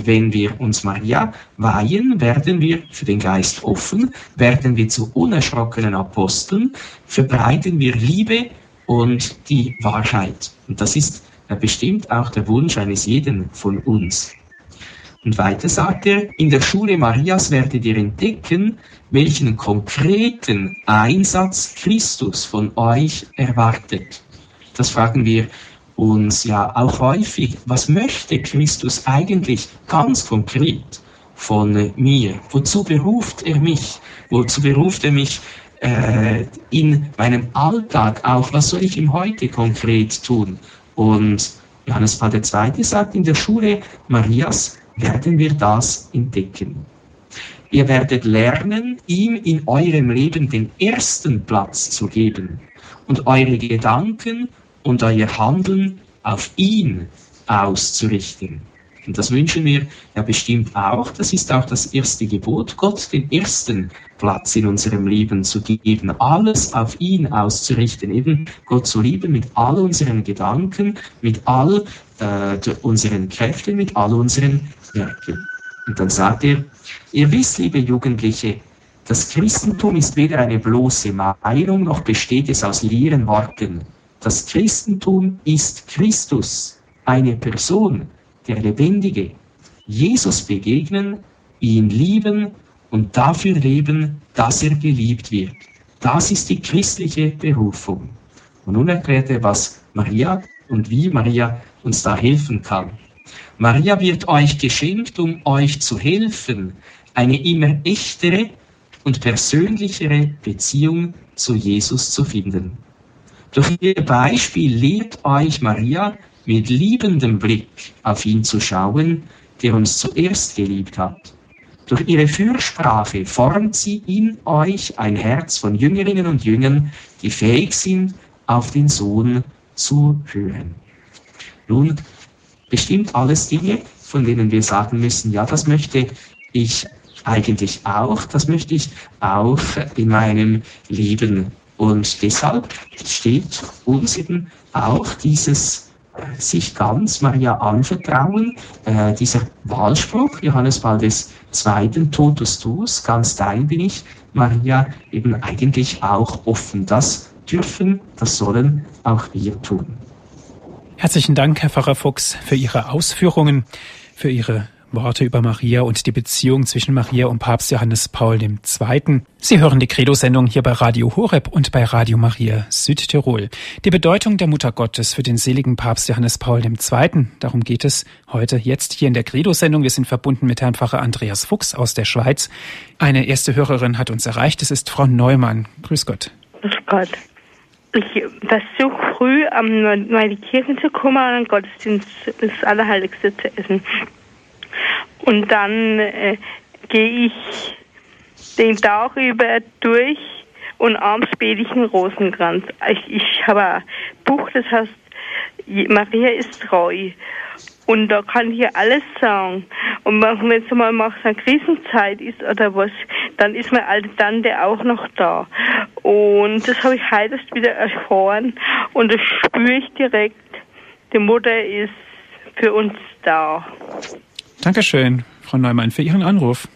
wenn wir uns Maria weihen, werden wir für den Geist offen, werden wir zu unerschrockenen Aposteln, verbreiten wir Liebe und die Wahrheit. Und das ist bestimmt auch der Wunsch eines jeden von uns. Und weiter sagt er, in der Schule Marias werdet ihr entdecken, welchen konkreten Einsatz Christus von euch erwartet. Das fragen wir uns ja auch häufig, was möchte Christus eigentlich ganz konkret von mir? Wozu beruft er mich? Wozu beruft er mich äh, in meinem Alltag auch? Was soll ich ihm heute konkret tun? Und Johannes Paul II. sagt, in der Schule Marias werden wir das entdecken. Ihr werdet lernen, ihm in eurem Leben den ersten Platz zu geben und eure Gedanken und euer Handeln auf ihn auszurichten. wirken. Das wünschen wir ja bestimmt auch. Das ist auch das erste Gebot, Gott den ersten Platz in unserem Leben zu geben, alles auf ihn auszurichten, eben Gott zu lieben mit all unseren Gedanken, mit all äh, unseren Kräften, mit all unseren Werken. Und dann sagt er, ihr wisst, liebe Jugendliche, das Christentum ist weder eine bloße Meinung, noch besteht es aus leeren Worten. Das Christentum ist Christus, eine Person, der Lebendige. Jesus begegnen, ihn lieben und dafür leben, dass er geliebt wird. Das ist die christliche Berufung. Und nun erklärt er, was Maria und wie Maria uns da helfen kann. Maria wird euch geschenkt, um euch zu helfen, eine immer echtere und persönlichere Beziehung zu Jesus zu finden. Durch ihr Beispiel lehrt euch Maria mit liebendem Blick auf ihn zu schauen, der uns zuerst geliebt hat. Durch ihre Fürsprache formt sie in euch ein Herz von Jüngerinnen und Jüngern, die fähig sind, auf den Sohn zu hören. Nun, bestimmt alles Dinge, von denen wir sagen müssen, ja, das möchte ich eigentlich auch, das möchte ich auch in meinem Leben. Und deshalb steht uns eben auch dieses äh, sich ganz Maria anvertrauen, äh, dieser Wahlspruch, Johannes Paul II., totus tuus, ganz dein bin ich, Maria eben eigentlich auch offen. Das dürfen, das sollen auch wir tun. Herzlichen Dank, Herr Pfarrer Fuchs, für Ihre Ausführungen, für Ihre Worte über Maria und die Beziehung zwischen Maria und Papst Johannes Paul II. Sie hören die Credo-Sendung hier bei Radio Horeb und bei Radio Maria Südtirol. Die Bedeutung der Mutter Gottes für den seligen Papst Johannes Paul II. Darum geht es heute jetzt hier in der Credo-Sendung. Wir sind verbunden mit Herrn Pfarrer Andreas Fuchs aus der Schweiz. Eine erste Hörerin hat uns erreicht. Es ist Frau Neumann. Grüß Gott. Grüß Gott. Ich versuche früh am neue Kirchen zu kommen und am Gottesdienst das Allerheiligste zu essen. Und dann äh, gehe ich den Tag über durch und abends bete ich einen Rosenkranz. Ich, ich habe ein Buch, das heißt Maria ist treu. Und da kann ich ja alles sagen. Und wenn es mal mal so eine Krisenzeit ist oder was, dann ist meine alte Tante auch noch da. Und das habe ich heute wieder erfahren. Und das spüre ich direkt. Die Mutter ist für uns da. Dankeschön, Frau Neumann, für Ihren Anruf.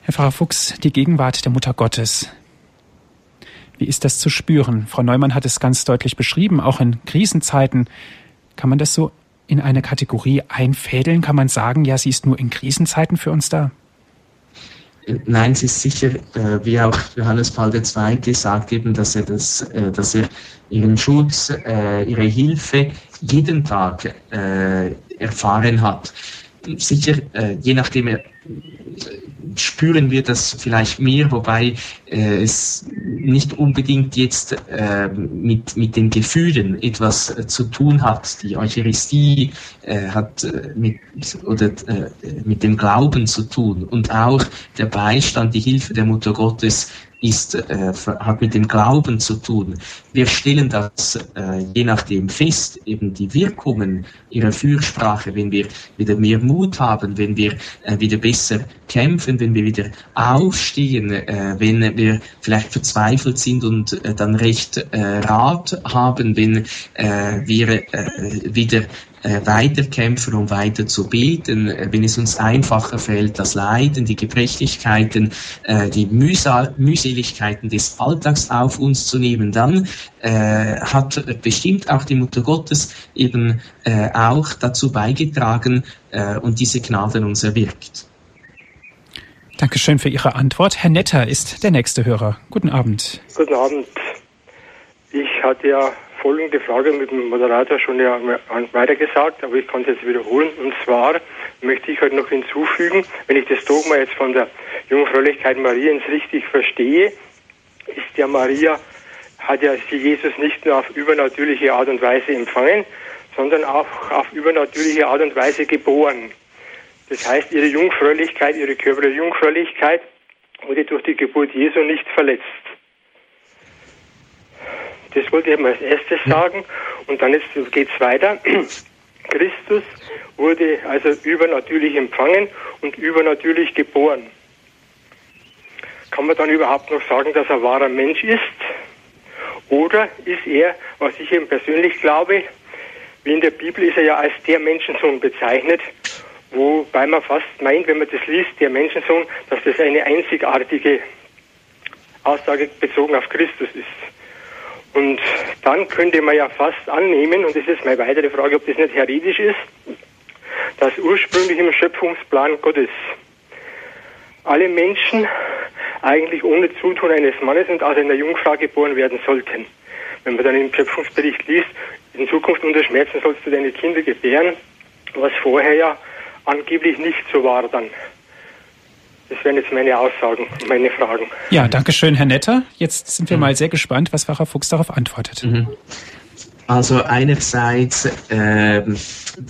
Herr Pfarrer Fuchs, die Gegenwart der Mutter Gottes. Wie ist das zu spüren? Frau Neumann hat es ganz deutlich beschrieben, auch in Krisenzeiten. Kann man das so in eine Kategorie einfädeln? Kann man sagen, ja, sie ist nur in Krisenzeiten für uns da? Nein, es ist sicher, äh, wie auch Johannes Paul II. sagt, eben, dass er, das, äh, dass er ihren Schutz, äh, ihre Hilfe jeden Tag erfahren hat sicher, äh, je nachdem äh, spüren wir das vielleicht mehr, wobei äh, es nicht unbedingt jetzt äh, mit, mit den Gefühlen etwas äh, zu tun hat. Die Eucharistie äh, hat mit, oder, mit dem Glauben zu tun und auch der Beistand, die Hilfe der Mutter Gottes ist, äh, hat mit dem Glauben zu tun. Wir stellen das äh, je nachdem fest, eben die Wirkungen ihrer Fürsprache, wenn wir wieder mehr Mut haben, wenn wir äh, wieder besser kämpfen, wenn wir wieder aufstehen, äh, wenn wir vielleicht verzweifelt sind und äh, dann recht äh, Rat haben, wenn wir wieder weiterkämpfen, um weiter zu beten, äh, wenn es uns einfacher fällt, das Leiden, die Gebrechlichkeiten, äh, die Mühsal Mühseligkeiten des Alltags auf uns zu nehmen, dann äh, hat bestimmt auch die Mutter Gottes eben äh, auch dazu beigetragen äh, und diese Gnaden uns erwirkt. Dankeschön für Ihre Antwort. Herr Netter ist der nächste Hörer. Guten Abend. Guten Abend. Ich hatte ja folgende Frage mit dem Moderator schon ja weitergesagt, aber ich kann es jetzt wiederholen. Und zwar möchte ich heute noch hinzufügen, wenn ich das Dogma jetzt von der Jungfräulichkeit Mariens richtig verstehe, ist ja Maria, hat ja sie Jesus nicht nur auf übernatürliche Art und Weise empfangen, sondern auch auf übernatürliche Art und Weise geboren. Das heißt, ihre Jungfräulichkeit, ihre körperliche Jungfräulichkeit wurde durch die Geburt Jesu nicht verletzt. Das wollte ich mal als erstes sagen. Und dann geht es weiter. (clears throat) Christus wurde also übernatürlich empfangen und übernatürlich geboren. Kann man dann überhaupt noch sagen, dass er wahrer Mensch ist? Oder ist er, was ich eben persönlich glaube, wie in der Bibel ist er ja als der Menschensohn bezeichnet, wobei man fast meint, wenn man das liest, der Menschensohn, dass das eine einzigartige Aussage bezogen auf Christus ist. Und dann könnte man ja fast annehmen, und das ist meine weitere Frage, ob das nicht heretisch ist, dass ursprünglich im Schöpfungsplan Gottes alle Menschen eigentlich ohne Zutun eines Mannes und aus einer Jungfrau geboren werden sollten. Wenn man dann im Schöpfungsbericht liest, in Zukunft unter Schmerzen sollst du deine Kinder gebären, was vorher ja angeblich nicht so war dann. Das wären jetzt meine Aussagen, meine Fragen. Ja, danke schön, Herr Netter. Jetzt sind wir mhm. mal sehr gespannt, was Pfarrer Fuchs darauf antwortet. Mhm. Also einerseits äh,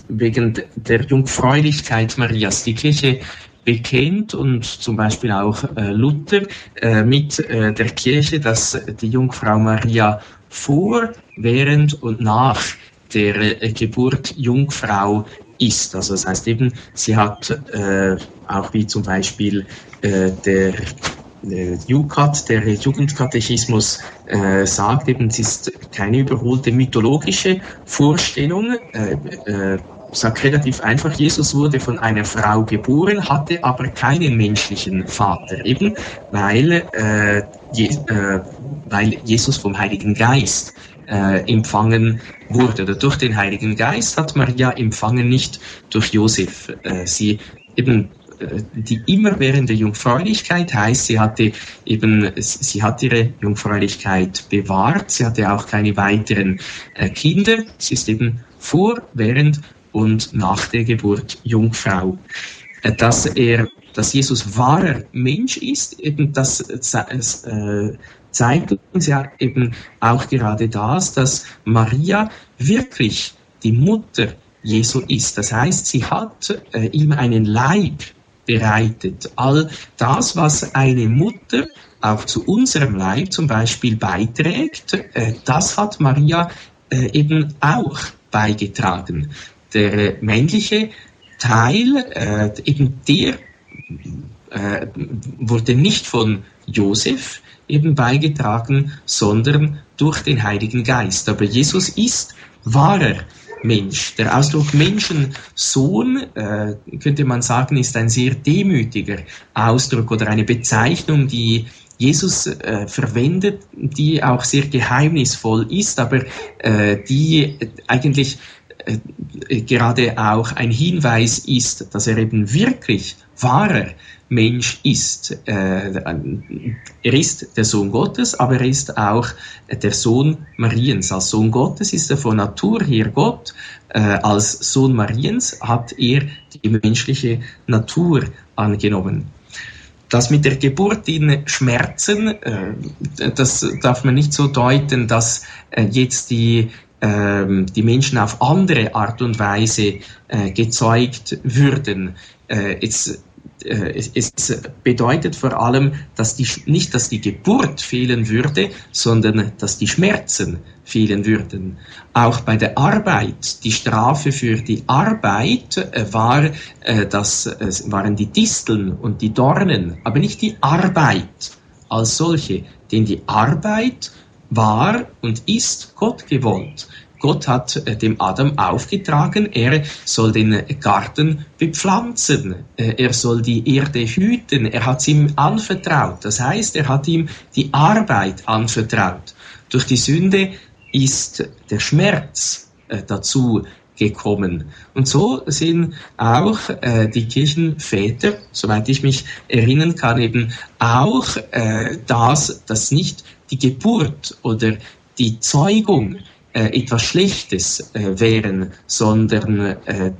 wegen der Jungfräulichkeit Marias. Die Kirche bekennt und zum Beispiel auch äh, Luther äh, mit äh, der Kirche, dass die Jungfrau Maria vor, während und nach der äh, Geburt Jungfrau ist. Also das heißt eben, sie hat äh, auch wie zum Beispiel äh, der äh, JUKAT, der Jugendkatechismus, äh, sagt eben, es ist keine überholte mythologische Vorstellung. Äh, äh, sagt relativ einfach, Jesus wurde von einer Frau geboren, hatte aber keinen menschlichen Vater, eben weil, äh, Je, äh, weil Jesus vom Heiligen Geist äh, empfangen wurde. Oder durch den Heiligen Geist hat Maria empfangen, nicht durch Josef. Äh, sie eben äh, die immerwährende Jungfräulichkeit heißt, sie hatte eben, sie hat ihre Jungfräulichkeit bewahrt, sie hatte auch keine weiteren äh, Kinder, sie ist eben vor, während und nach der Geburt Jungfrau. Äh, dass er, dass Jesus wahrer Mensch ist, eben das zeigt uns ja eben auch gerade das, dass Maria wirklich die Mutter Jesu ist. Das heißt, sie hat äh, ihm einen Leib bereitet. All das, was eine Mutter auch zu unserem Leib zum Beispiel beiträgt, äh, das hat Maria äh, eben auch beigetragen. Der äh, männliche Teil, äh, eben der äh, wurde nicht von Josef eben beigetragen, sondern durch den Heiligen Geist. Aber Jesus ist wahrer Mensch. Der Ausdruck Menschensohn, äh, könnte man sagen, ist ein sehr demütiger Ausdruck oder eine Bezeichnung, die Jesus äh, verwendet, die auch sehr geheimnisvoll ist, aber äh, die eigentlich äh, gerade auch ein Hinweis ist, dass er eben wirklich wahrer Mensch ist. Äh, er ist der Sohn Gottes, aber er ist auch der Sohn Mariens. Als Sohn Gottes ist er von Natur her Gott. Äh, als Sohn Mariens hat er die menschliche Natur angenommen. Das mit der Geburt in Schmerzen, äh, das darf man nicht so deuten, dass jetzt die ähm, die Menschen auf andere Art und Weise gezeugt würden. jetzt es, es, bedeutet vor allem, dass die, nicht, dass die Geburt fehlen würde, sondern dass die Schmerzen fehlen würden. Auch bei der Arbeit, die Strafe für die Arbeit äh, war, äh, das äh, waren die Disteln und die Dornen, aber nicht die Arbeit als solche, denn die Arbeit war und ist Gott gewollt. Gott hat äh, dem Adam aufgetragen, er soll den Garten bepflanzen, äh, er soll die Erde hüten, er hat es ihm anvertraut. Das heißt, er hat ihm die Arbeit anvertraut. Durch die Sünde ist der Schmerz äh, dazu gekommen. Und so sind auch äh, die Kirchenväter, soweit ich mich erinnern kann, eben auch äh, das, dass nicht die Geburt oder die Zeugung etwas Schlechtes äh, wären, sondern äh,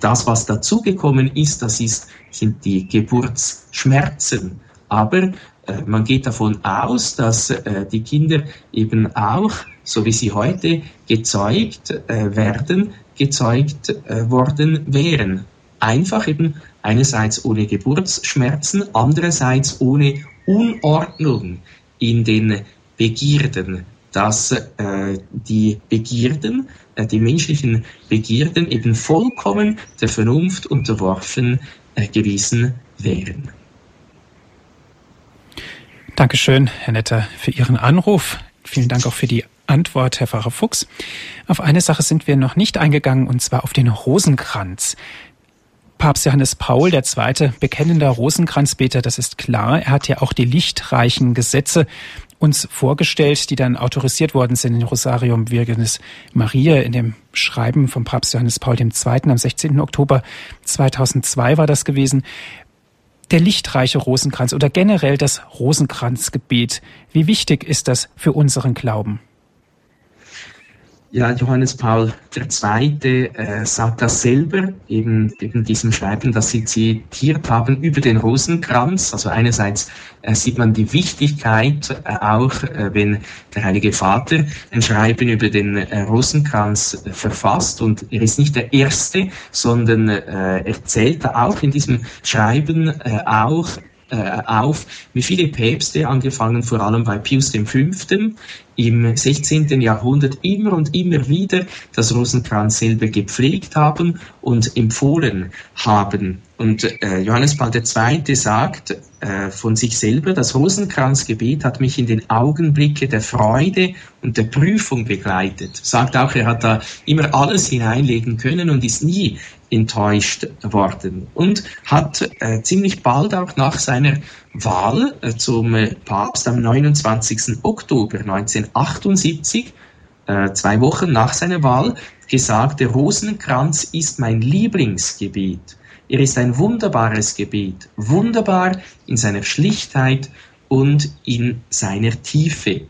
das, was dazugekommen ist, das ist, sind die Geburtsschmerzen. Aber äh, man geht davon aus, dass äh, die Kinder eben auch, so wie sie heute gezeugt äh, werden, gezeugt äh, worden wären. Einfach eben einerseits ohne Geburtsschmerzen, andererseits ohne Unordnung in den Begierden dass äh, die Begierden, äh, die menschlichen Begierden eben vollkommen der Vernunft unterworfen äh, gewesen wären. Dankeschön, Herr Netter, für Ihren Anruf. Vielen Dank auch für die Antwort, Herr Pfarrer Fuchs. Auf eine Sache sind wir noch nicht eingegangen, und zwar auf den Rosenkranz. Papst Johannes Paul II., bekennender Rosenkranzbeter, das ist klar. Er hat ja auch die lichtreichen Gesetze uns vorgestellt, die dann autorisiert worden sind in Rosarium Virginis Maria in dem Schreiben vom Papst Johannes Paul II. am 16. Oktober 2002 war das gewesen. Der lichtreiche Rosenkranz oder generell das Rosenkranzgebet. Wie wichtig ist das für unseren Glauben? Ja, Johannes Paul II. Äh, sagt das selber, eben in diesem Schreiben, das Sie zitiert haben, über den Rosenkranz. Also einerseits äh, sieht man die Wichtigkeit äh, auch, äh, wenn der Heilige Vater ein Schreiben über den äh, Rosenkranz äh, verfasst. Und er ist nicht der Erste, sondern er zählt auch in diesem Schreiben auch auf, wie viele Päpste, angefangen vor allem bei Pius V., im 16. Jahrhundert immer und immer wieder das Rosenkranz selber gepflegt haben und empfohlen haben. Und äh, Johannes Paul II. sagt äh, von sich selber, das Rosenkranzgebet hat mich in den Augenblicke der Freude und der Prüfung begleitet. Sagt auch, er hat da immer alles hineinlegen können und ist nie enttäuscht worden. Und hat äh, ziemlich bald auch nach seiner Wahl äh, zum äh, Papst am 29. Oktober 1978, äh, zwei Wochen nach seiner Wahl, gesagt, der Rosenkranz ist mein Lieblingsgebet. Er ist ein wunderbares Gebet, wunderbar in seiner Schlichtheit und in seiner Tiefe.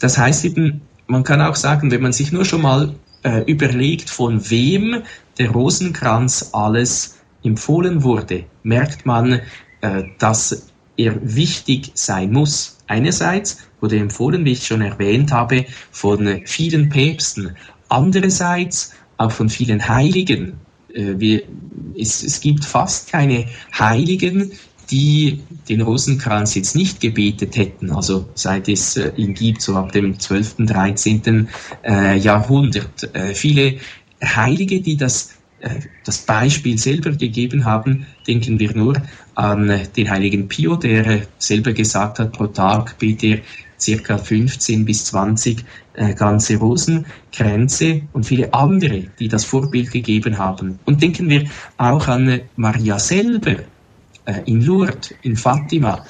Das heißt eben, man kann auch sagen, wenn man sich nur schon mal äh, überlegt, von wem der Rosenkranz alles empfohlen wurde, merkt man, äh, dass er wichtig sein muss. Einerseits wurde empfohlen, wie ich schon erwähnt habe, von vielen Päpsten. Andererseits auch von vielen Heiligen. Äh, wir, es, es gibt fast keine Heiligen, die den Rosenkranz jetzt nicht gebetet hätten, also seit es äh, ihn gibt, so ab dem 12., 13. Äh, Jahrhundert. Viele Heilige, die das das Beispiel selber gegeben haben, denken wir nur an den heiligen Pio, der selber gesagt hat, pro Tag bete er circa 15 bis 20 äh, ganze Rosenkränze und viele andere, die das Vorbild gegeben haben. Und denken wir auch an Maria selber äh, in Lourdes, in Fatima,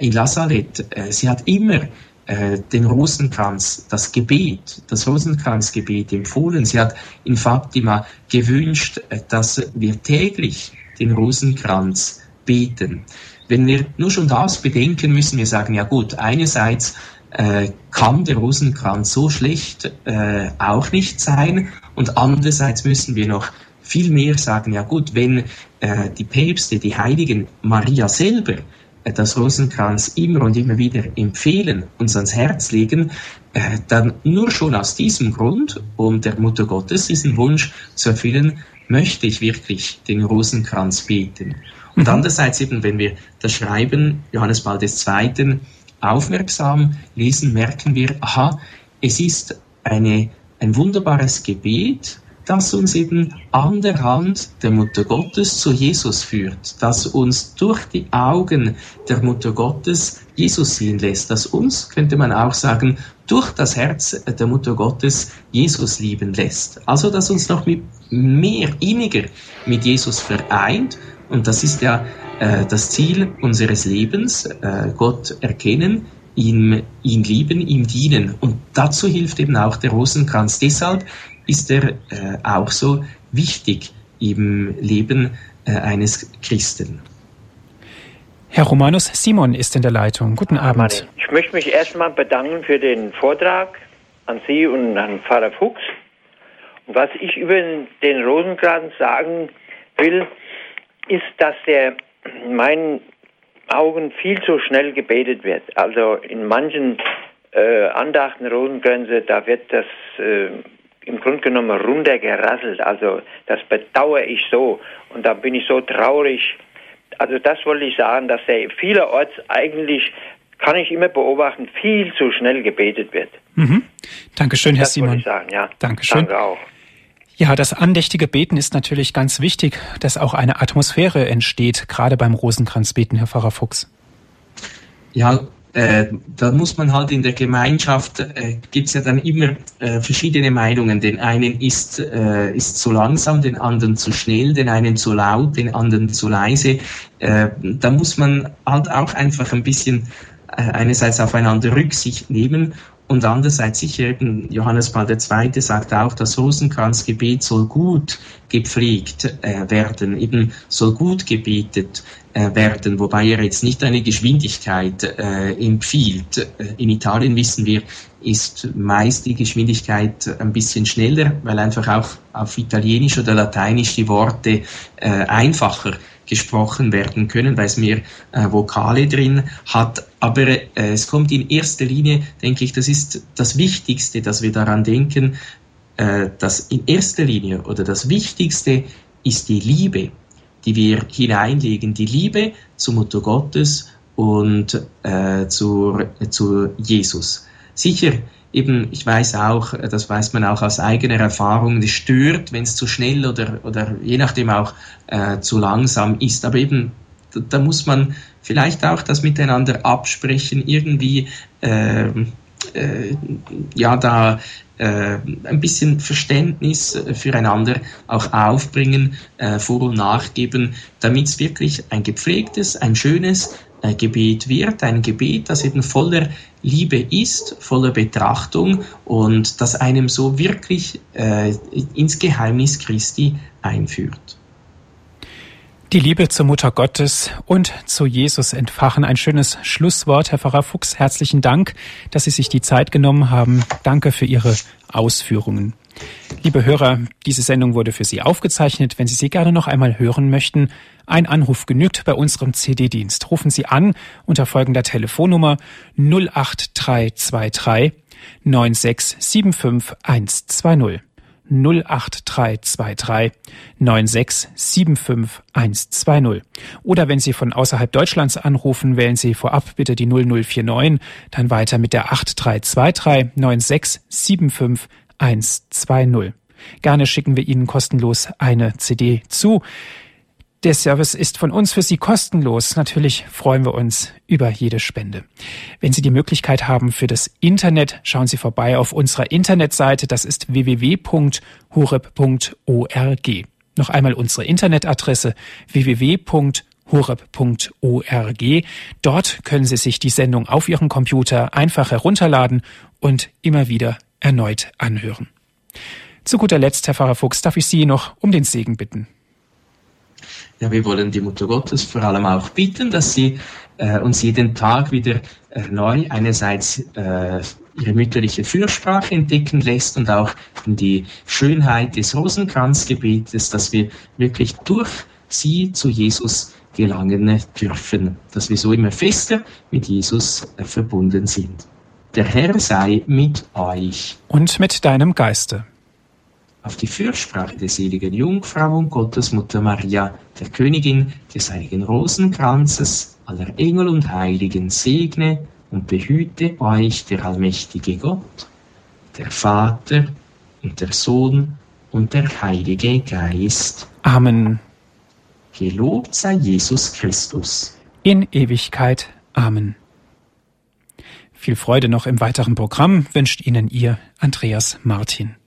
in Lazareth. sie hat immer äh, den Rosenkranz, das Gebet, das Rosenkranzgebet empfohlen. Sie hat in Fatima gewünscht, äh, dass wir täglich den Rosenkranz beten. Wenn wir nur schon das bedenken, müssen wir sagen, ja gut, einerseits äh, kann der Rosenkranz so schlecht äh, auch nicht sein und andererseits müssen wir noch viel mehr sagen, ja gut, wenn äh, die Päpste, die Heiligen, Maria selber das Rosenkranz immer und immer wieder empfehlen, uns ans Herz legen, äh, dann nur schon aus diesem Grund, um der Mutter Gottes diesen Wunsch zu erfüllen, möchte ich wirklich den Rosenkranz beten. Und mhm. andererseits eben, wenn wir das Schreiben Johannes Paul II. aufmerksam lesen, merken wir, aha, es ist eine, ein wunderbares Gebet, das uns eben an der Hand der Mutter Gottes zu Jesus führt, das uns durch die Augen der Mutter Gottes Jesus sehen lässt, das uns, könnte man auch sagen, durch das Herz der Mutter Gottes Jesus lieben lässt. Also, dass uns noch mit mehr inniger mit Jesus vereint und das ist ja äh, das Ziel unseres Lebens, äh, Gott erkennen, ihm, ihn lieben, ihm dienen. Und dazu hilft eben auch der Rosenkranz. Deshalb ist er äh, auch so wichtig im Leben äh, eines Christen. Herr Romanus Simon ist in der Leitung. Guten Abend. Ich möchte mich erstmal bedanken für den Vortrag an Sie und an Pfarrer Fuchs. Und was ich über den Rosenkranz sagen will, ist, dass der in meinen Augen viel zu schnell gebetet wird. Also in manchen äh, Andachten Rosenkränze, da wird das äh, im Grunde genommen runtergerasselt. Also das bedauere ich so und da bin ich so traurig. Also das wollte ich sagen, dass er vielerorts eigentlich kann ich immer beobachten, viel zu schnell gebetet wird. Mhm. Dankeschön, Herr das Simon. Ich sagen, ja. Dankeschön. Danke auch. Ja, das andächtige Beten ist natürlich ganz wichtig, dass auch eine Atmosphäre entsteht, gerade beim Rosenkranzbeten, Herr Pfarrer Fuchs. Ja, äh, da muss man halt in der Gemeinschaft, äh, gibt es ja dann immer äh, verschiedene Meinungen. Den einen ist, äh, ist zu langsam, den anderen zu schnell, den einen zu laut, den anderen zu leise. Äh, da muss man halt auch einfach ein bisschen äh, einerseits aufeinander Rücksicht nehmen und andererseits sicher eben Johannes Paul II. sagt auch, das Rosenkranzgebet soll gut gepflegt äh, werden, eben soll gut gebetet äh, werden, wobei er jetzt nicht eine Geschwindigkeit äh, empfiehlt. Äh, in Italien wissen wir, ist meist die Geschwindigkeit ein bisschen schneller, weil einfach auch auf Italienisch oder Lateinisch die Worte äh, einfacher gesprochen werden können, weil es mehr äh, Vokale drin hat. Aber äh, es kommt in erster Linie, denke ich, das ist das Wichtigste, dass wir daran denken, äh, dass in erster Linie oder das Wichtigste ist die Liebe, die wir hineinlegen, die Liebe zur Mutter Gottes und äh, zu, zu Jesus. Sicher, eben, ich weiß auch, das weiß man auch aus eigener Erfahrung, es stört, wenn es zu schnell oder, oder je nachdem auch äh, zu langsam ist. Aber eben, da, da, muss man vielleicht auch das miteinander absprechen, irgendwie, äh, äh, ja, da äh, ein bisschen Verständnis füreinander auch aufbringen, äh, vor- und nachgeben, damit es wirklich ein gepflegtes, ein schönes, äh, Gebet wird, ein Gebet, das eben voller Liebe ist, voller Betrachtung und das einem so wirklich äh, ins Geheimnis Christi einführt. Die Liebe zur Mutter Gottes und zu Jesus entfachen. Ein schönes Schlusswort, Herr Pfarrer Fuchs. Herzlichen Dank, dass Sie sich die Zeit genommen haben. Danke für Ihre Ausführungen. Liebe Hörer, diese Sendung wurde für Sie aufgezeichnet. Wenn Sie sie gerne noch einmal hören möchten, ein Anruf genügt bei unserem CD-Dienst. Rufen Sie an unter folgender Telefonnummer 08323 9675120. 08323 9675120. Oder wenn Sie von außerhalb Deutschlands anrufen, wählen Sie vorab bitte die 0049, dann weiter mit der 8323 9675120. Gerne schicken wir Ihnen kostenlos eine CD zu. Der Service ist von uns für Sie kostenlos. Natürlich freuen wir uns über jede Spende. Wenn Sie die Möglichkeit haben für das Internet, schauen Sie vorbei auf unserer Internetseite. Das ist www.horeb.org. Noch einmal unsere Internetadresse www.horeb.org. Dort können Sie sich die Sendung auf Ihrem Computer einfach herunterladen und immer wieder erneut anhören. Zu guter Letzt, Herr Pfarrer Fuchs, darf ich Sie noch um den Segen bitten. Ja, wir wollen die Mutter Gottes vor allem auch bitten, dass sie äh, uns jeden Tag wieder äh, neu einerseits äh, ihre mütterliche Fürsprache entdecken lässt und auch die Schönheit des Rosenkranzgebetes, dass wir wirklich durch sie zu Jesus gelangen dürfen, dass wir so immer fester mit Jesus äh, verbunden sind. Der Herr sei mit euch. Und mit deinem Geiste auf die Fürsprache der seligen Jungfrau und Gottesmutter Maria, der Königin des heiligen Rosenkranzes, aller Engel und Heiligen segne und behüte euch der allmächtige Gott, der Vater und der Sohn und der Heilige Geist. Amen. Gelobt sei Jesus Christus. In Ewigkeit. Amen. Viel Freude noch im weiteren Programm wünscht Ihnen Ihr Andreas Martin.